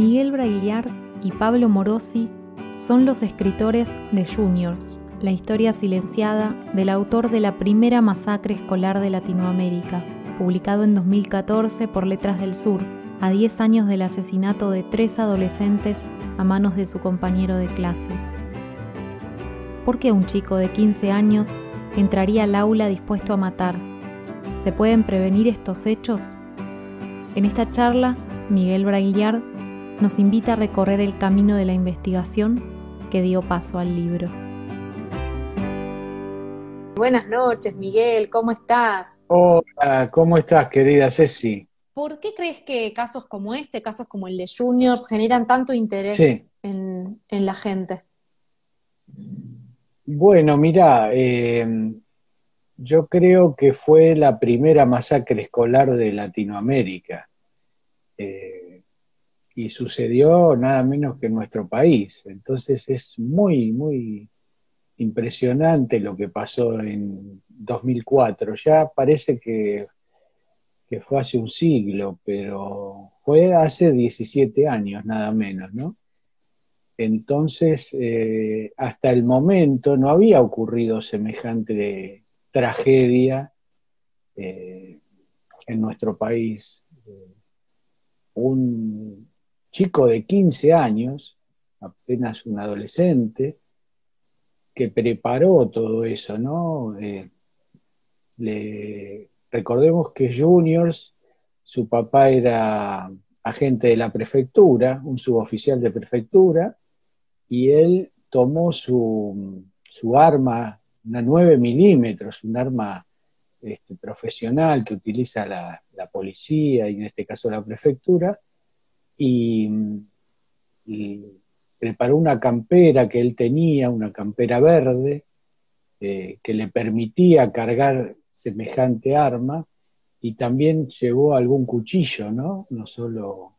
Miguel Braillard y Pablo Morosi son los escritores de Juniors, la historia silenciada del autor de la primera masacre escolar de Latinoamérica, publicado en 2014 por Letras del Sur, a 10 años del asesinato de tres adolescentes a manos de su compañero de clase. ¿Por qué un chico de 15 años entraría al aula dispuesto a matar? ¿Se pueden prevenir estos hechos? En esta charla, Miguel Braillard nos invita a recorrer el camino de la investigación que dio paso al libro. Buenas noches, Miguel, ¿cómo estás? Hola, ¿cómo estás, querida Ceci? ¿Por qué crees que casos como este, casos como el de Juniors, generan tanto interés en, la gente? Bueno, mira, eh, yo creo que fue la primera masacre escolar de Latinoamérica. Eh, y sucedió nada menos que en nuestro país. Entonces es muy, muy impresionante lo que pasó en 2004. Ya parece que, que fue hace un siglo, pero fue hace 17 años nada menos, ¿no? Entonces, eh, hasta el momento no había ocurrido semejante tragedia eh, en nuestro país. un, chico de 15 años, apenas un adolescente, que preparó todo eso, ¿no? Eh, recordemos que Juniors, su papá era agente de la prefectura, un suboficial de prefectura, y él tomó su, arma, una 9 milímetros, un arma este, profesional que utiliza la, policía y en este caso la prefectura, y, preparó una campera que él tenía, una campera verde, eh, que le permitía cargar semejante arma, y también llevó algún cuchillo, ¿no? No solo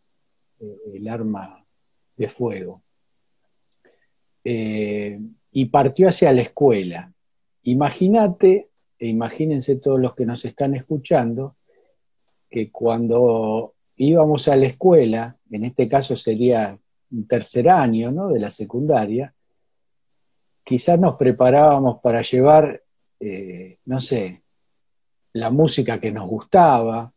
eh, el arma de fuego. Eh, y partió hacia la escuela. Imagínate, e imagínense todos los que nos están escuchando, que cuando íbamos a la escuela, en este caso sería un tercer año ¿no? de la secundaria, quizás nos preparábamos para llevar, eh, no sé, la música que nos gustaba,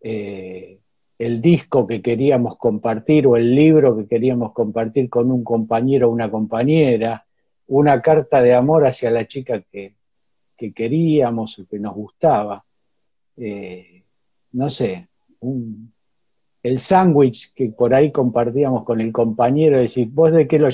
eh, el disco que queríamos compartir o el libro que queríamos compartir con un compañero o una compañera, una carta de amor hacia la chica que, queríamos o que nos gustaba. Eh, no sé, un, el sándwich que por ahí compartíamos con el compañero, decir, ¿vos de qué lo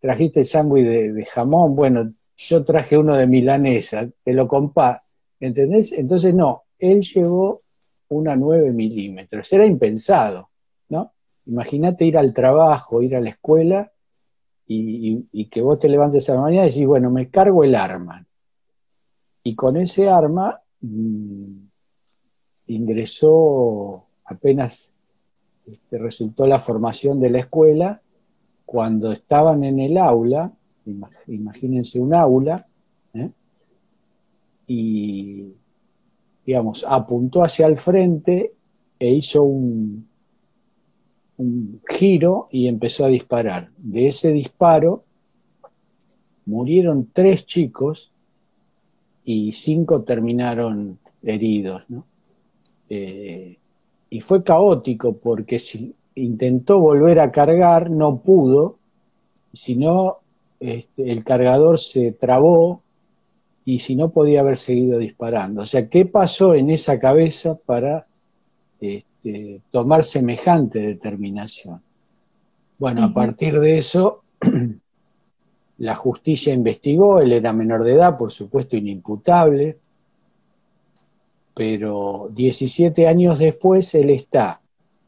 trajiste el sándwich de, jamón? Bueno, yo traje uno de milanesa, te lo compa, ¿entendés? Entonces no, él llevó una 9 milímetros, era impensado, ¿no? Imagínate ir al trabajo, ir a la escuela y, que vos te levantes a la mañana y decís, bueno, me cargo el arma. Y con ese arma mm, ingresó apenas resultó la formación de la escuela cuando estaban en el aula, imagínense un aula, ¿eh? y, digamos, apuntó hacia el frente e hizo un, un giro y empezó a disparar. De ese disparo murieron tres chicos y cinco terminaron heridos. Eh, y fue caótico porque si intentó volver a cargar, no pudo, sino este, el cargador se trabó y si no podía haber seguido disparando. O sea, ¿qué pasó en esa cabeza para este, tomar semejante determinación? Bueno, a partir de eso, la justicia investigó, él era menor de edad, por supuesto, inimputable, pero 17 años después él está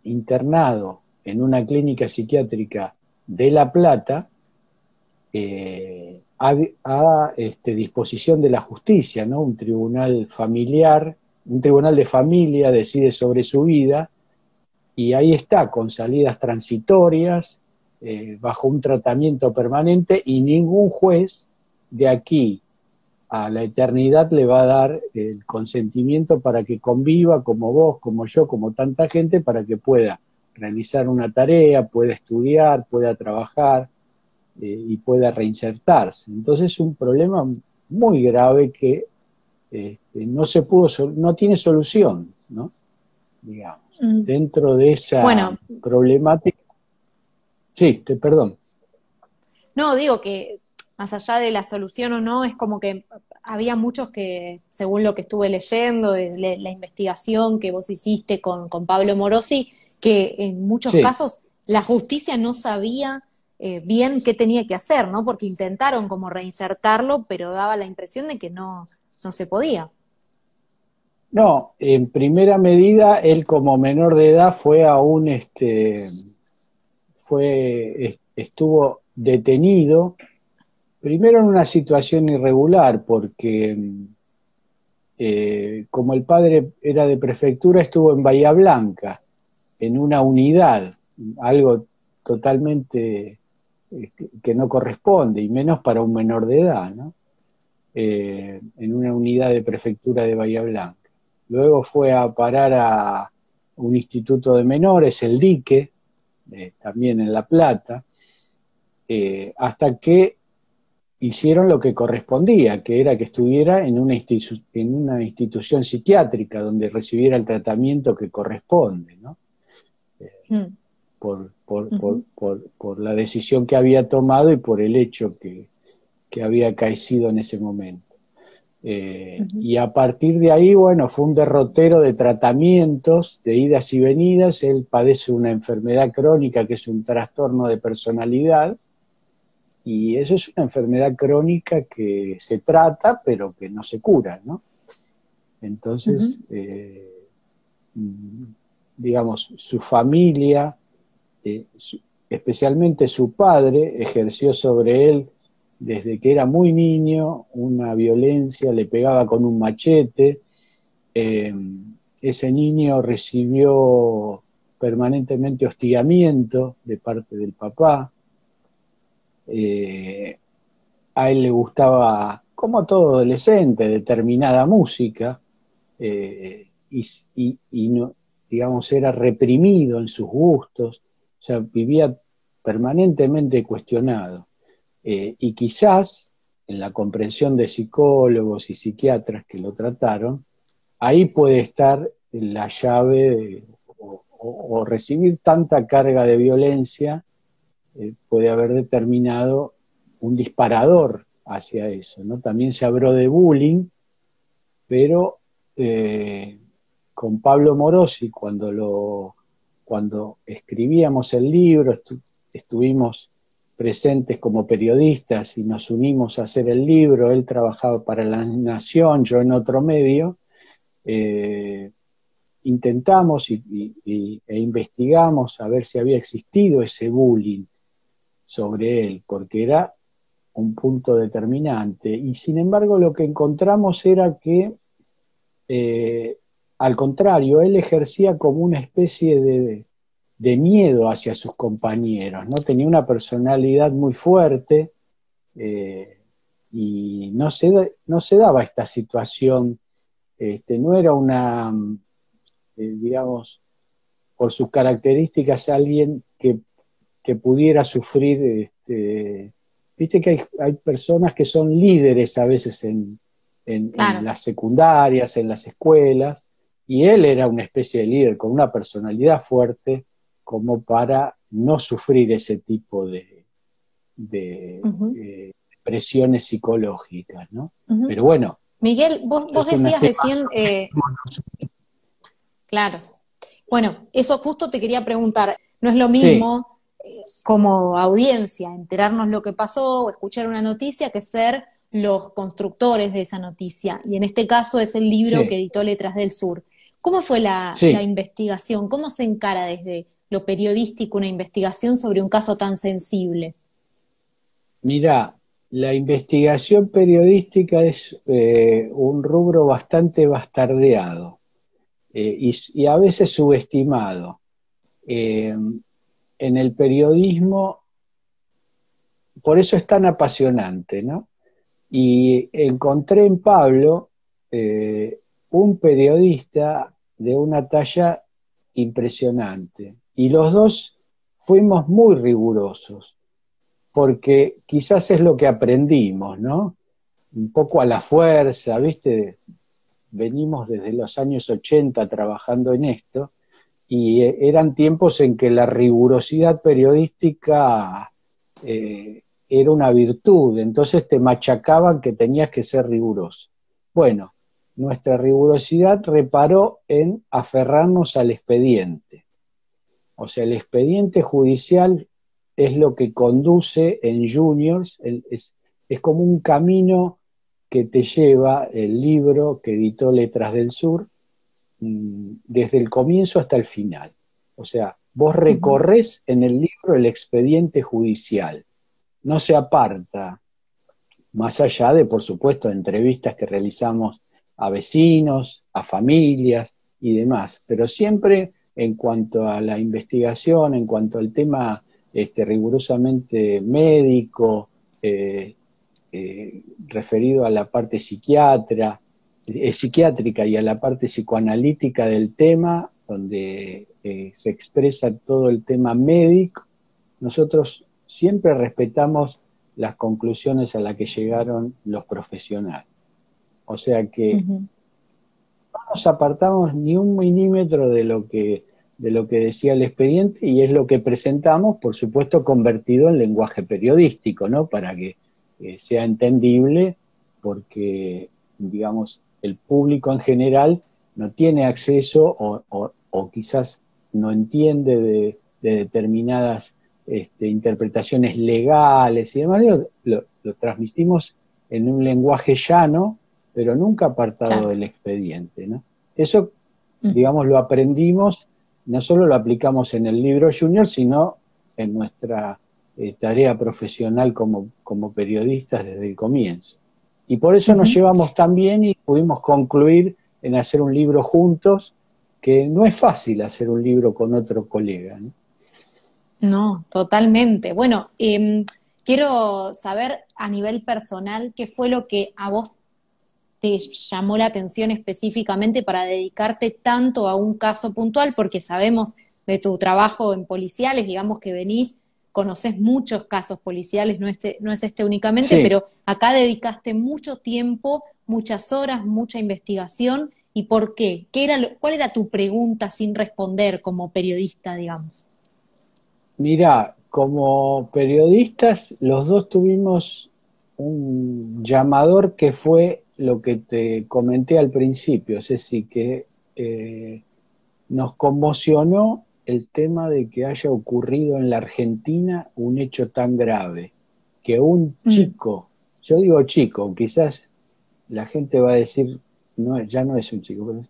internado en una clínica psiquiátrica de La Plata eh, a, este, disposición de la justicia, ¿no? Un tribunal familiar, un tribunal de familia decide sobre su vida y ahí está, con salidas transitorias, eh, bajo un tratamiento permanente y ningún juez de aquí a la eternidad le va a dar el consentimiento para que conviva como vos, como yo, como tanta gente, para que pueda realizar una tarea, pueda estudiar, pueda trabajar eh, y pueda reinsertarse. Entonces es un problema muy grave que este, no se pudo, no tiene solución, ¿no? Digamos, mm. dentro de esa problemática. Sí, te, perdón. No, digo que más allá de la solución o no, es como que había muchos que, según lo que estuve leyendo, de la investigación que vos hiciste con, Pablo Morosi, que en muchos casos la justicia no sabía eh, bien qué tenía que hacer, ¿no? Porque intentaron como reinsertarlo, pero daba la impresión de que no, no se podía. No, en primera medida, él como menor de edad fue a un, este, fue, estuvo detenido Primero en una situación irregular, porque eh, como el padre era de prefectura, estuvo en Bahía Blanca, en una unidad, algo totalmente eh, que no corresponde, y menos para un menor de edad, ¿no? Eh, en una unidad de prefectura de Bahía Blanca. Luego fue a parar a un instituto de menores, el Dique, también en La Plata, hasta que hicieron lo que correspondía, que era que estuviera en una, en una institución psiquiátrica donde recibiera el tratamiento que corresponde, ¿no? Eh, por, por, la decisión que había tomado y por el hecho que, había acaecido en ese momento. Eh, y a partir de ahí, bueno, fue un derrotero de tratamientos, de idas y venidas. Él padece una enfermedad crónica que es un trastorno de personalidad, y eso es una enfermedad crónica que se trata, pero que no se cura, ¿no? Entonces, eh, digamos, su familia, eh, especialmente su padre, ejerció sobre él desde que era muy niño una violencia, le pegaba con un machete. Eh, ese niño recibió permanentemente hostigamiento de parte del papá. Eh, a él le gustaba, como todo adolescente, determinada música eh, y, no, digamos, era reprimido en sus gustos, o sea, vivía permanentemente cuestionado. Eh, y quizás en la comprensión de psicólogos y psiquiatras que lo trataron, ahí puede estar la llave o recibir tanta carga de violencia eh, puede haber determinado un disparador hacia eso. ¿no? También se habló de bullying, pero eh, con Pablo Morosi, cuando, lo, cuando escribíamos el libro, estuvimos presentes como periodistas y nos unimos a hacer el libro, él trabajaba para La Nación, yo en otro medio, eh, intentamos e investigamos a ver si había existido ese bullying sobre él, porque era un punto determinante. Y sin embargo lo que encontramos era que, eh, al contrario, él ejercía como una especie de, miedo hacia sus compañeros, ¿no? Tenía una personalidad muy fuerte eh, y no se, no se daba esta situación, este, no era una, eh, digamos, por sus características alguien que que pudiera sufrir, este, viste que hay, personas que son líderes a veces en, las secundarias, en las escuelas, y él era una especie de líder con una personalidad fuerte como para no sufrir ese tipo de, de, eh, presiones psicológicas, ¿no? Pero bueno. Miguel, vos, vos decías recién... Eh, claro. Bueno, eso justo te quería preguntar. No es lo mismo como audiencia, enterarnos lo que pasó o escuchar una noticia que ser los constructores de esa noticia, y en este caso es el libro que editó Letras del Sur. ¿Cómo fue la, investigación? ¿Cómo se encara desde lo periodístico una investigación sobre un caso tan sensible? Mira, la investigación periodística es eh, un rubro bastante bastardeado eh, y, a veces subestimado. Eh, en el periodismo, por eso es tan apasionante, ¿no? Y encontré en Pablo eh, un periodista de una talla impresionante. Y los dos fuimos muy rigurosos, porque quizás es lo que aprendimos, ¿no? Un poco a la fuerza, ¿viste? Venimos desde los años 80 trabajando en esto, y eh, eran tiempos en que la rigurosidad periodística eh, era una virtud, entonces te machacaban que tenías que ser riguroso. Bueno, nuestra rigurosidad reparó en aferrarnos al expediente. O sea, el expediente judicial es lo que conduce en juniors, es, es como un camino que te lleva el libro que editó Letras del Sur desde el comienzo hasta el final. O sea, vos recorres en el libro el expediente judicial. No se aparta, más allá de, por supuesto, entrevistas que realizamos a vecinos, a familias y demás, pero siempre en cuanto a la investigación, en cuanto al tema este, rigurosamente médico, eh, eh, referido a la parte psiquiatra, eh, psiquiátrica y a la parte psicoanalítica del tema, donde se expresa todo el tema médico, nosotros siempre respetamos las conclusiones a las que llegaron los profesionales. O sea que no nos apartamos ni un milímetro de lo que de lo que decía el expediente y es lo que presentamos, por supuesto, convertido en lenguaje periodístico, ¿no? Para que eh, sea entendible, porque, digamos, el público en general no tiene acceso o, quizás no entiende de determinadas este, interpretaciones legales y demás, lo, transmitimos en un lenguaje llano, pero nunca apartado del expediente. ¿no? Eso, mm. digamos, lo aprendimos, no solo lo aplicamos en el libro junior, sino en nuestra eh, tarea profesional como, como, periodistas desde el comienzo. Y por eso nos llevamos tan bien y pudimos concluir en hacer un libro juntos, que no es fácil hacer un libro con otro colega. ¿no? No, totalmente. Bueno, em, quiero saber a nivel personal qué fue lo que a vos te llamó la atención específicamente para dedicarte tanto a un caso puntual, porque sabemos de tu trabajo en policiales, digamos que venís, conoces muchos casos policiales, no, este, no es este únicamente, pero acá dedicaste mucho tiempo, muchas horas, mucha investigación. ¿Y por qué? ¿Qué era, ¿Cuál era tu pregunta sin responder como periodista, digamos? Mira, como periodistas, los dos tuvimos un llamador que fue lo que te comenté al principio, es decir, que eh, nos conmocionó el tema de que haya ocurrido en la Argentina un hecho tan grave, que un mm. chico, yo digo chico, quizás la gente va a decir, no, ya no es un chico, pero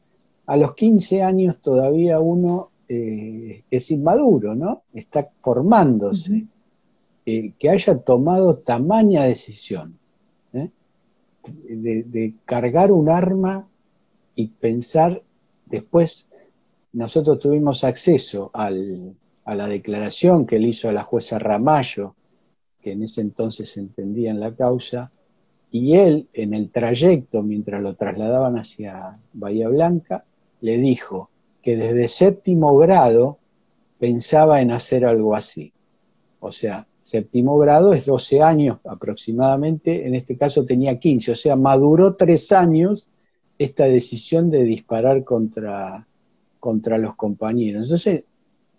a los 15 años todavía uno eh, es inmaduro, ¿no? Está formándose. Eh, que haya tomado tamaña decisión ¿eh? de, cargar un arma y pensar después, nosotros tuvimos acceso a la declaración que él hizo a la jueza Ramallo, que en ese entonces entendía en la causa, y él en el trayecto, mientras lo trasladaban hacia Bahía Blanca, le dijo, que desde séptimo grado pensaba en hacer algo así. O sea, séptimo grado es 12 años aproximadamente, en este caso tenía 15, o sea, maduró tres años esta decisión de disparar contra, contra los compañeros. Entonces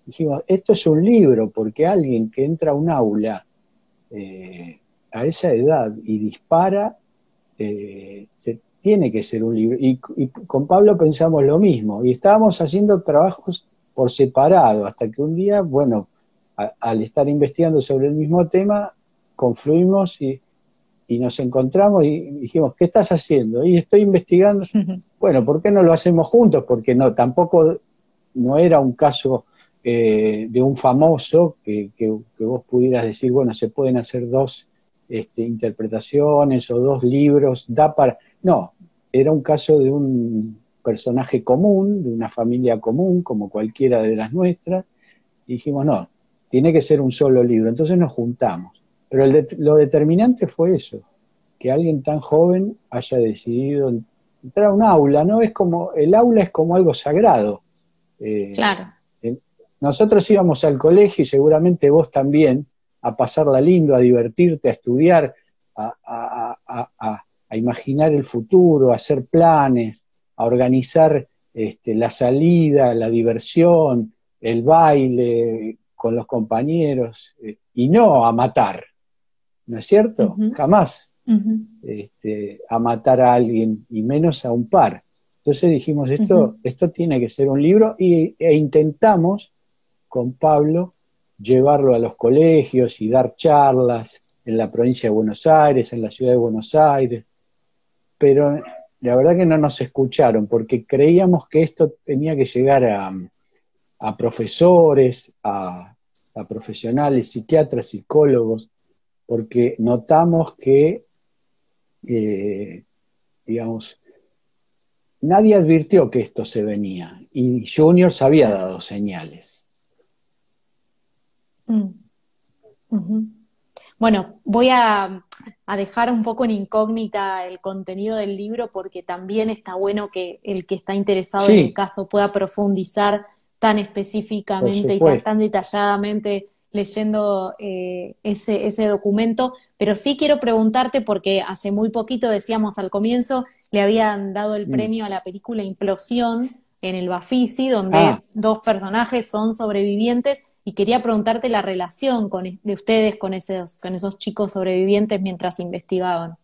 dijimos, esto es un libro, porque alguien que entra a un aula eh, a esa edad y dispara, eh, se tiene que ser un libro. Y, con Pablo pensamos lo mismo. Y estábamos haciendo trabajos por separado, hasta que un día, bueno, al estar investigando sobre el mismo tema, confluimos y, y nos encontramos y dijimos, ¿qué estás haciendo? Y estoy investigando. bueno, ¿por qué no lo hacemos juntos? Porque no, tampoco no era un caso eh, de un famoso que, vos pudieras decir, bueno, se pueden hacer dos este, interpretaciones o dos libros, da para... No, era un caso de un personaje común, de una familia común, como cualquiera de las nuestras, y dijimos, no, tiene que ser un solo libro. Entonces nos juntamos. Pero lo determinante fue eso, que alguien tan joven haya decidido entrar a un aula, ¿no? Es como, el aula es como algo sagrado. Eh, claro. nosotros íbamos al colegio y seguramente vos también, a pasarla lindo, a divertirte, a estudiar, a, imaginar el futuro, a hacer planes, a organizar este, la salida, la diversión, el baile con los compañeros, eh, y no a matar. ¿No es cierto? Jamás este, a matar a alguien, y menos a un par. Entonces dijimos, esto, esto tiene que ser un libro, y, e intentamos con Pablo llevarlo a los colegios y dar charlas en la provincia de Buenos Aires, en la ciudad de Buenos Aires, pero la verdad que no nos escucharon porque creíamos que esto tenía que llegar a, a profesores, a, a profesionales, psiquiatras, psicólogos, porque notamos que, eh, digamos, nadie advirtió que esto se venía y Juniors había dado señales. Mm. Bueno, voy a, dejar un poco en incógnita el contenido del libro porque también está bueno que el que está interesado en el caso pueda profundizar tan específicamente y tan detalladamente leyendo eh, ese, ese documento, pero sí quiero preguntarte, porque hace muy poquito, decíamos al comienzo, le habían dado el mm. premio a la película Implosión en el Bafisi, donde ah. dos personajes son sobrevivientes, y quería preguntarte la relación con, de ustedes con esos, con esos chicos sobrevivientes mientras investigaban.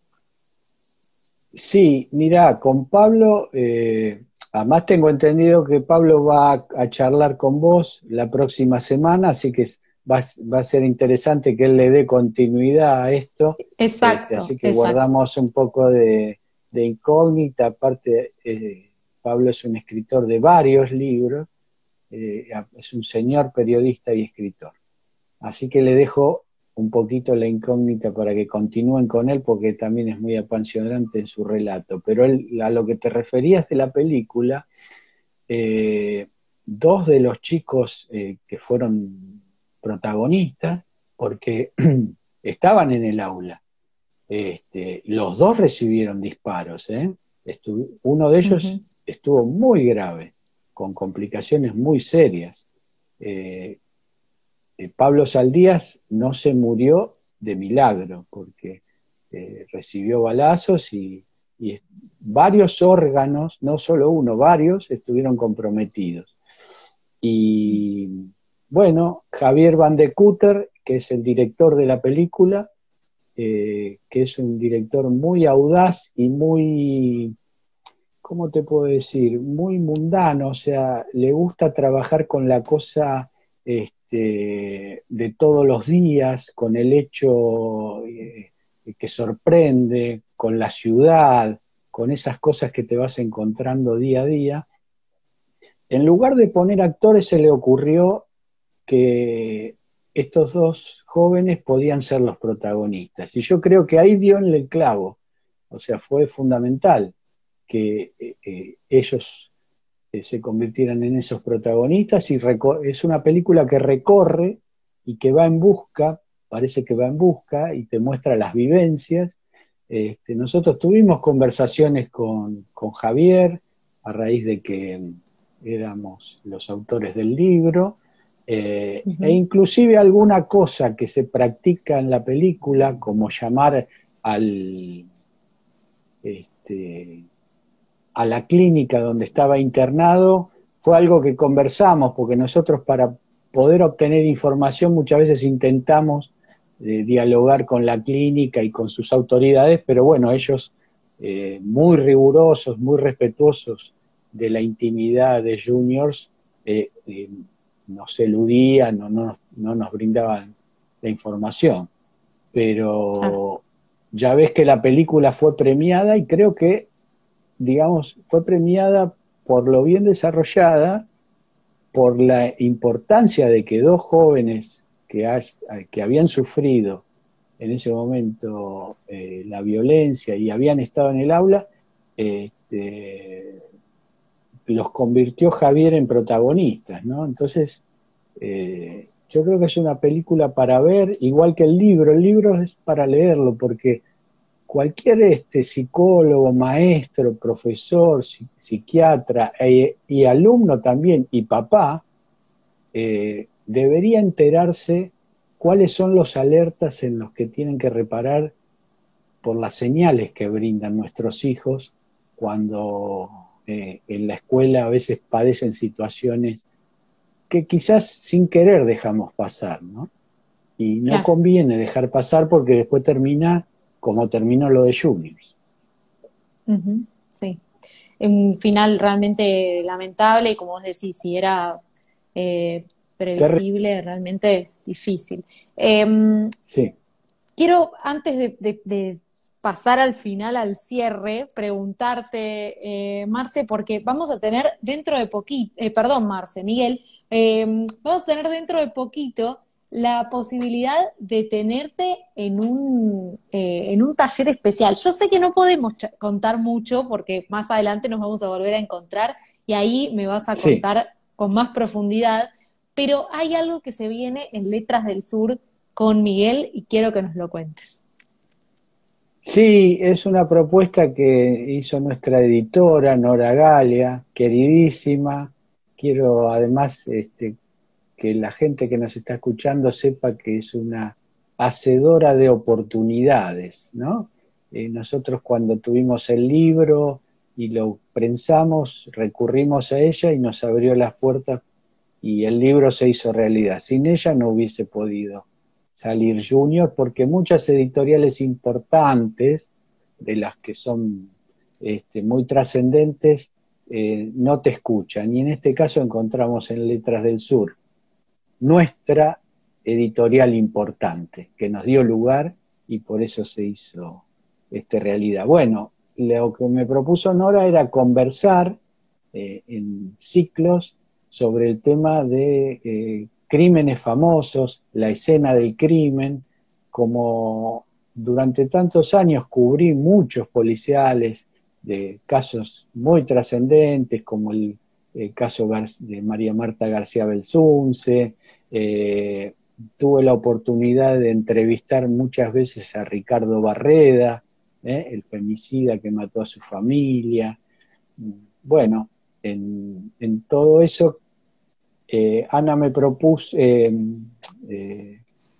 Sí, mira, con Pablo, eh, además tengo entendido que Pablo va a, a, charlar con vos la próxima semana, así que va, a ser interesante que él le dé continuidad a esto. Exacto. Este, así que guardamos un poco de, incógnita. Aparte, eh, Pablo es un escritor de varios libros, eh, es un señor periodista y escritor. Así que le dejo un poquito la incógnita para que continúen con él, porque también es muy apasionante en su relato. Pero él, a lo que te referías de la película, eh, dos de los chicos que fueron protagonistas porque estaban en el aula. Este, los dos recibieron disparos. ¿eh? uno de ellos estuvo muy grave, con complicaciones muy serias. Eh, eh, Pablo Saldías no se murió de milagro, porque recibió balazos y, y varios órganos, no solo uno, varios, estuvieron comprometidos. Y bueno, Javier Van de Kutter, que es el director de la película, eh, que es un director muy audaz y muy, ¿cómo te puedo decir? Muy mundano, o sea, le gusta trabajar con la cosa este, de todos los días, con el hecho eh, que sorprende, con la ciudad, con esas cosas que te vas encontrando día a día. En lugar de poner actores, se le ocurrió que estos dos jóvenes podían ser los protagonistas. Y yo creo que ahí dio en el clavo, o sea, fue fundamental que eh, eh, ellos eh, se convirtieran en esos protagonistas y es una película que recorre y que va en busca, parece que va en busca y te muestra las vivencias. Este, nosotros tuvimos conversaciones con, con Javier a raíz de que éramos los autores del libro eh, e inclusive alguna cosa que se practica en la película, como llamar al, este, a la clínica donde estaba internado, fue algo que conversamos, porque nosotros para poder obtener información muchas veces intentamos eh, dialogar con la clínica y con sus autoridades, pero bueno, ellos eh, muy rigurosos, muy respetuosos de la intimidad de juniors, nos eludían, no, no, no nos brindaban la información. Pero ya ves que la película fue premiada y creo que, digamos, fue premiada por lo bien desarrollada, por la importancia de que dos jóvenes que, que habían sufrido en ese momento eh, la violencia y habían estado en el aula, este, los convirtió Javier en protagonistas, ¿no? Entonces, eh, yo creo que es una película para ver, igual que el libro. El libro es para leerlo, porque cualquier este, psicólogo, maestro, profesor, psiquiatra e, y alumno también, y papá, eh, debería enterarse cuáles son los alertas en los que tienen que reparar por las señales que brindan nuestros hijos cuando eh, en la escuela a veces padecen situaciones que quizás sin querer dejamos pasar, ¿no? Y no conviene dejar pasar porque después termina como terminó lo de Juniors. sí. Un final realmente lamentable y como vos decís, si era eh, previsible, realmente difícil. Em, sí. Quiero, antes de, pasar al final, al cierre, preguntarte, eh, Marce, porque vamos a tener dentro de poquito, eh, perdón, Marce, Miguel, Em, vamos a tener dentro de poquito la posibilidad de tenerte en un, eh, en un taller especial. Yo sé que no podemos contar mucho porque más adelante nos vamos a volver a encontrar y ahí me vas a contar con más profundidad, pero hay algo que se viene en Letras del Sur con Miguel y quiero que nos lo cuentes. Sí, es una propuesta que hizo nuestra editora Nora Galia, queridísima, quiero además este, que la gente que nos está escuchando sepa que es una hacedora de oportunidades, ¿no? Eh, nosotros cuando tuvimos el libro y lo prensamos, recurrimos a ella y nos abrió las puertas y el libro se hizo realidad. Sin ella no hubiese podido salir Junior porque muchas editoriales importantes, de las que son este, muy trascendentes, eh, no te escuchan. Y en este caso encontramos en Letras del Sur nuestra editorial importante, que nos dio lugar y por eso se hizo este, realidad. Bueno, lo que me propuso Nora era conversar eh, en ciclos sobre el tema de eh, crímenes famosos, la escena del crimen, como durante tantos años cubrí muchos policiales, de casos muy trascendentes, como el, caso de María Marta García Belsunce. Eh, tuve la oportunidad de entrevistar muchas veces a Ricardo Barreda, eh, el femicida que mató a su familia. Bueno, en, todo eso, eh, Ana me propuso,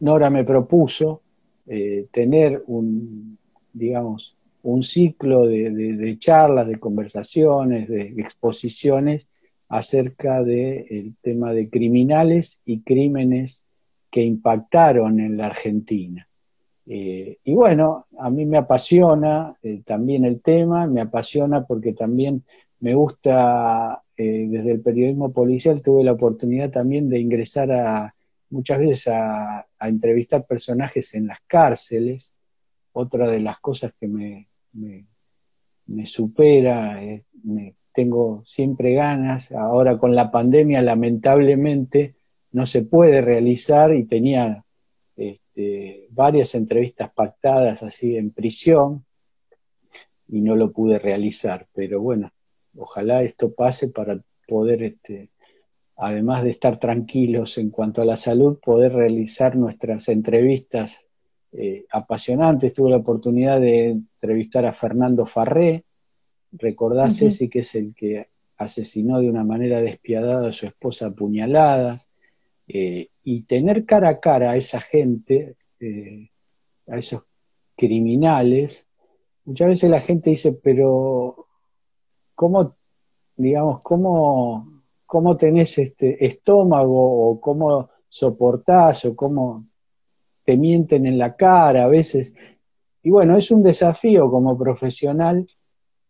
Nora me propuso tener un, digamos, un ciclo de, charlas, de conversaciones, de exposiciones acerca del tema de criminales y crímenes que impactaron en la Argentina. Eh, y bueno, a mí me apasiona eh, también el tema, me apasiona porque también me gusta, eh, desde el periodismo policial tuve la oportunidad también de ingresar a muchas veces a entrevistar personajes en las cárceles, otra de las cosas que me, me, supera, eh, me, tengo siempre ganas. Ahora con la pandemia lamentablemente no se puede realizar y tenía este, varias entrevistas pactadas así en prisión y no lo pude realizar. Pero bueno, ojalá esto pase para poder, este, además de estar tranquilos en cuanto a la salud, poder realizar nuestras entrevistas eh, apasionantes. Tuve la oportunidad de entrevistar a Fernando Farré, recordás ese que es el que asesinó de una manera despiadada a su esposa a puñaladas, eh, y tener cara a cara a esa gente, eh, a esos criminales, muchas veces la gente dice, pero ¿cómo, digamos, cómo, cómo tenés este estómago o cómo soportás o cómo te mienten en la cara a veces. Y bueno, es un desafío como profesional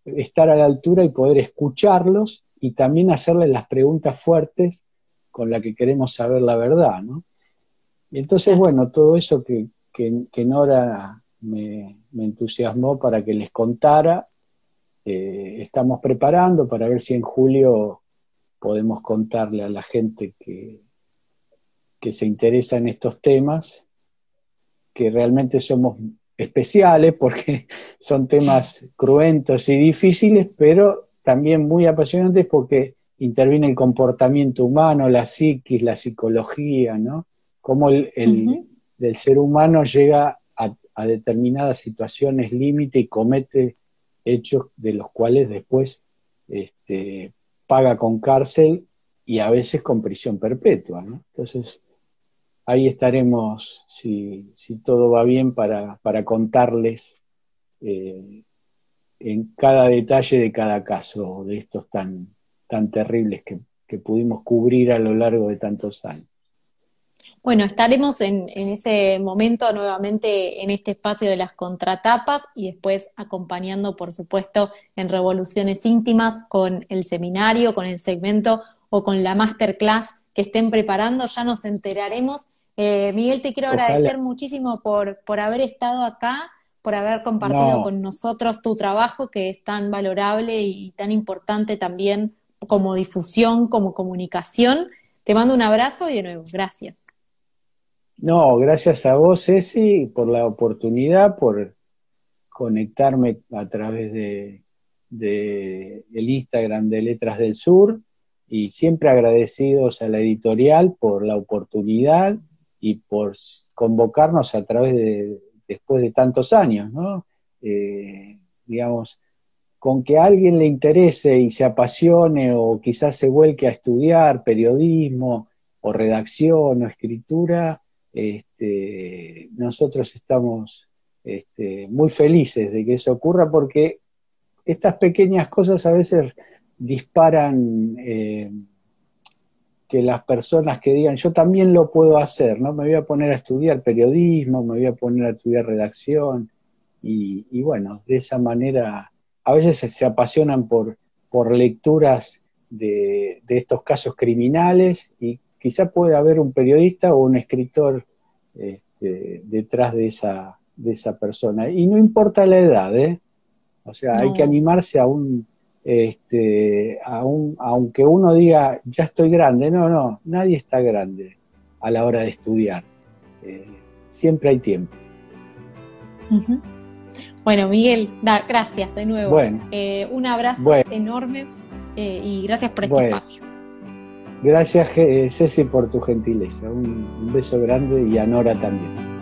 estar a la altura y poder escucharlos y también hacerles las preguntas fuertes con las que queremos saber la verdad, ¿no? Y entonces, bueno, todo eso que, que, Nora me, entusiasmó para que les contara. Eh, estamos preparando para ver si en julio podemos contarle a la gente que, que se interesa en estos temas, que realmente somos especiales porque son temas cruentos y difíciles, pero también muy apasionantes porque interviene el comportamiento humano, la psiquis, la psicología, ¿no? Cómo el, ser humano llega a, determinadas situaciones límite y comete hechos de los cuales después este, paga con cárcel y a veces con prisión perpetua. Entonces, ahí estaremos, si, todo va bien, para, contarles eh, en cada detalle de cada caso de estos tan, tan terribles que, pudimos cubrir a lo largo de tantos años. Bueno, estaremos en, ese momento nuevamente en este espacio de las contratapas y después acompañando, por supuesto, en Revoluciones Íntimas con el seminario, con el segmento o con la masterclass que estén preparando. Ya nos enteraremos. Eh, Miguel, te quiero agradecer muchísimo por, por haber estado acá por haber compartido con nosotros tu trabajo que es tan valorable y tan importante también como difusión, como comunicación. Te mando un abrazo y de nuevo, gracias. No, gracias a vos, Ceci, por la oportunidad, por conectarme a través de, el Instagram de Letras del Sur y siempre agradecidos a la editorial por la oportunidad y por convocarnos a través de, después de tantos años, ¿no? Eh, digamos, con que a alguien le interese y se apasione o quizás se vuelque a estudiar periodismo o redacción o escritura, este, nosotros estamos este, muy felices de que eso ocurra porque estas pequeñas cosas a veces disparan eh, que las personas que digan, yo también lo puedo hacer, ¿no? Me voy a poner a estudiar periodismo, me voy a poner a estudiar redacción, y, bueno, de esa manera, a veces se, apasionan por, por lecturas de, estos casos criminales, y quizá puede haber un periodista o un escritor este, detrás de esa, de esa persona. Y no importa la edad, ¿eh? O sea, hay que animarse a un este, aunque uno diga, ya estoy grande, no, no, nadie está grande a la hora de estudiar. Eh, siempre hay tiempo. Bueno, Miguel, gracias de nuevo. Eh, un abrazo enorme eh, y gracias por este espacio. Gracias, Ceci, por tu gentileza. Un, un beso grande y a Nora también.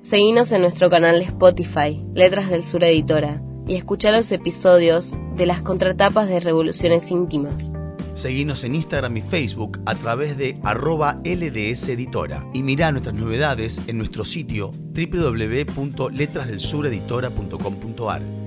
Seguinos en nuestro canal de Spotify, Letras del Sur Editora, y escucha los episodios de las contratapas de Revoluciones Íntimas. Seguinos en Instagram y Facebook a través de arroba LDS Editora y mirá nuestras novedades en nuestro sitio www.letrasdelsureditora.com.ar.